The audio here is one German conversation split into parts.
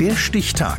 Der Stichtag.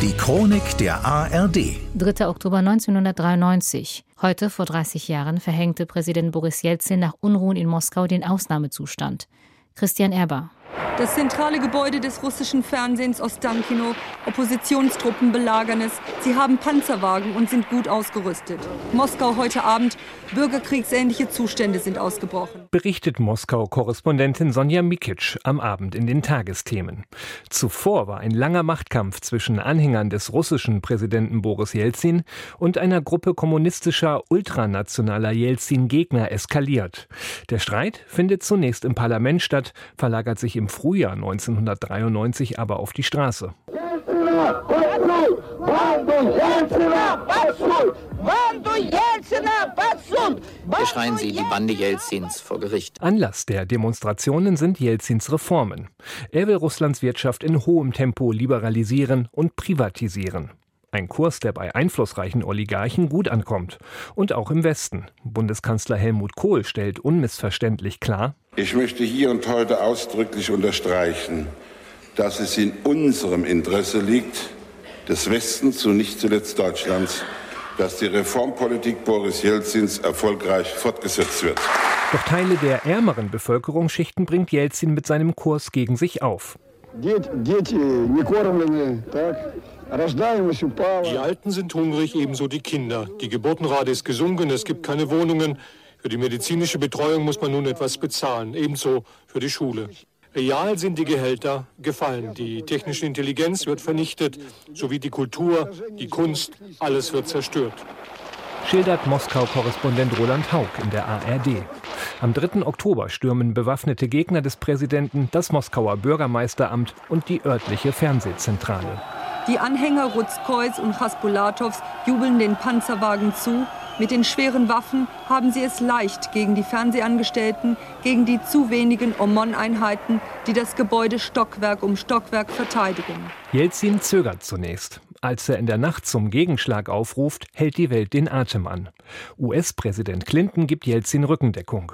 Die Chronik der ARD. 3. Oktober 1993. Heute vor 30 Jahren verhängte Präsident Boris Jelzin nach Unruhen in Moskau den Ausnahmezustand. Christian Erber. Das zentrale Gebäude des russischen Fernsehens Ostankino. Oppositionstruppen belagern es. Sie haben Panzerwagen und sind gut ausgerüstet. Moskau heute Abend. Bürgerkriegsähnliche Zustände sind ausgebrochen. Berichtet Moskau-Korrespondentin Sonja Mikic am Abend in den Tagesthemen. Zuvor war ein langer Machtkampf zwischen Anhängern des russischen Präsidenten Boris Jelzin und einer Gruppe kommunistischer ultranationaler Jelzin-Gegner eskaliert. Der Streit findet zunächst im Parlament statt, verlagert sich im Frühjahr 1993 aber auf die Straße. Hier schreien sie die Bande Jelzins vor Gericht. Anlass der Demonstrationen sind Jelzins Reformen. Er will Russlands Wirtschaft in hohem Tempo liberalisieren und privatisieren. Ein Kurs, der bei einflussreichen Oligarchen gut ankommt. Und auch im Westen. Bundeskanzler Helmut Kohl stellt unmissverständlich klar, ich möchte hier und heute ausdrücklich unterstreichen, dass es in unserem Interesse liegt, des Westens und nicht zuletzt Deutschlands, dass die Reformpolitik Boris Jelzins erfolgreich fortgesetzt wird. Doch Teile der ärmeren Bevölkerungsschichten bringt Jelzin mit seinem Kurs gegen sich auf. Die Alten sind hungrig, ebenso die Kinder. Die Geburtenrate ist gesunken, es gibt keine Wohnungen. Für die medizinische Betreuung muss man nun etwas bezahlen, ebenso für die Schule. Real sind die Gehälter gefallen. Die technische Intelligenz wird vernichtet, sowie die Kultur, die Kunst, alles wird zerstört. Schildert Moskau-Korrespondent Roland Haug in der ARD. Am 3. Oktober stürmen bewaffnete Gegner des Präsidenten das Moskauer Bürgermeisteramt und die örtliche Fernsehzentrale. Die Anhänger Ruzkois und Chaspolatows jubeln den Panzerwagen zu. Mit den schweren Waffen haben sie es leicht gegen die Fernsehangestellten, gegen die zu wenigen OMON-Einheiten, die das Gebäude Stockwerk um Stockwerk verteidigen. Jelzin zögert zunächst. Als er in der Nacht zum Gegenschlag aufruft, hält die Welt den Atem an. US-Präsident Clinton gibt Jelzin Rückendeckung.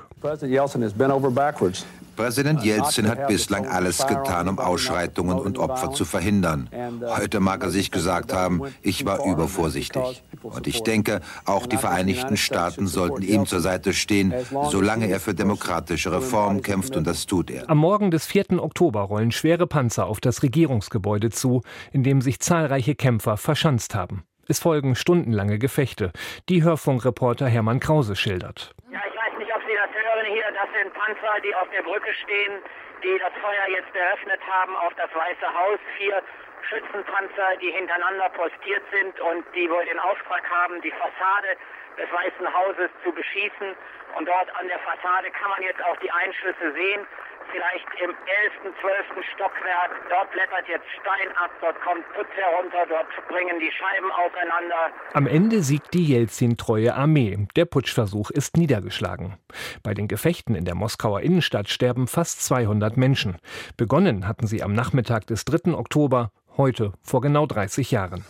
Präsident Jelzin hat bislang alles getan, um Ausschreitungen und Opfer zu verhindern. Heute mag er sich gesagt haben, ich war übervorsichtig. Und ich denke, auch die Vereinigten Staaten sollten ihm zur Seite stehen, solange er für demokratische Reformen kämpft, und das tut er. Am Morgen des 4. Oktober rollen schwere Panzer auf das Regierungsgebäude zu, in dem sich zahlreiche Kämpfer verschanzt haben. Es folgen stundenlange Gefechte. Die Hörfunkreporter Hermann Krause schildert. Ja, ich weiß nicht, ob Sie das hören hier. Das sind Panzer, die auf der Brücke stehen, die das Feuer jetzt eröffnet haben auf das Weiße Haus. Vier Schützenpanzer, die hintereinander postiert sind und die wohl den Auftrag haben, die Fassade des Weißen Hauses zu beschießen. Und dort an der Fassade kann man jetzt auch die Einschüsse sehen. Vielleicht im 11., 12. Stockwerk. Dort blättert jetzt Stein ab, dort kommt Putz herunter, dort springen die Scheiben auseinander. Am Ende siegt die Jelzin-treue Armee. Der Putschversuch ist niedergeschlagen. Bei den Gefechten in der Moskauer Innenstadt sterben fast 200 Menschen. Begonnen hatten sie am Nachmittag des 3. Oktober heute vor genau 30 Jahren.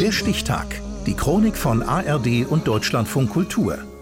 Der Stichtag. Die Chronik von ARD und Deutschlandfunk Kultur.